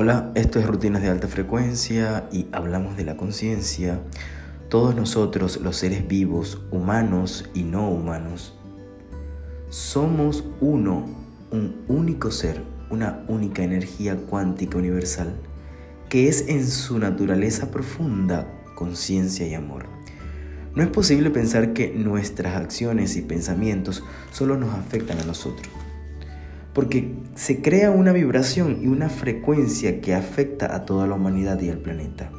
Hola, esto es Rutinas de Alta Frecuencia y hablamos de la conciencia. Todos nosotros, los seres vivos, humanos y no humanos, somos uno, un único ser, una única energía cuántica universal, que es en su naturaleza profunda conciencia y amor. No es posible pensar que nuestras acciones y pensamientos solo nos afectan a nosotros porque se crea una vibración y una frecuencia que afecta a toda la humanidad y al planeta.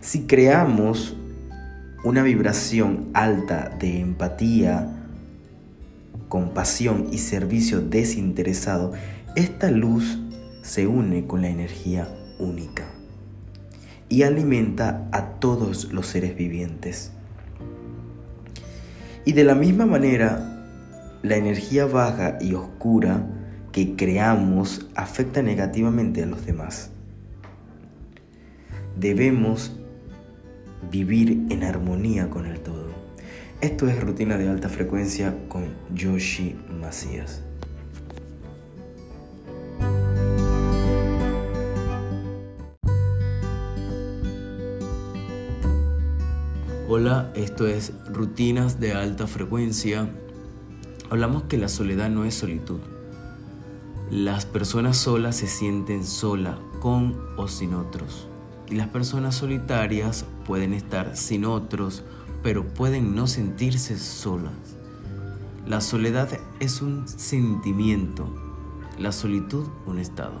Si creamos una vibración alta de empatía, compasión y servicio desinteresado, esta luz se une con la energía única y alimenta a todos los seres vivientes. Y de la misma manera, la energía baja y oscura que creamos afecta negativamente a los demás. Debemos vivir en armonía con el todo. Esto es Rutina de Alta Frecuencia con Yoshi Macías. Hola, esto es Rutinas de Alta Frecuencia. Hablamos que la soledad no es solitud las personas solas se sienten sola con o sin otros. Y las personas solitarias pueden estar sin otros, pero pueden no sentirse solas. La soledad es un sentimiento, la solitud un estado.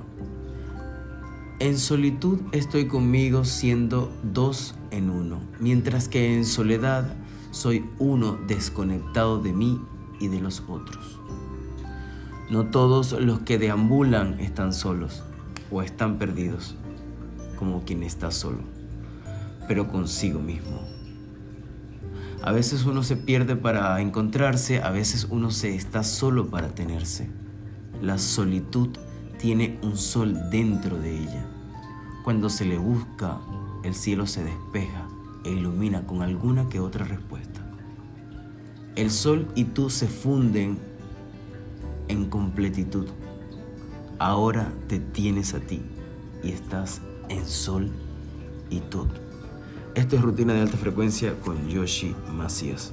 En solitud estoy conmigo siendo dos en uno, mientras que en soledad soy uno desconectado de mí y de los otros. No todos los que deambulan están solos o están perdidos, como quien está solo, pero consigo mismo. A veces uno se pierde para encontrarse, a veces uno se está solo para tenerse. La solitud tiene un sol dentro de ella. Cuando se le busca, el cielo se despeja e ilumina con alguna que otra respuesta. El sol y tú se funden en completitud. Ahora te tienes a ti y estás en sol y todo. Esto es rutina de alta frecuencia con Yoshi Macías.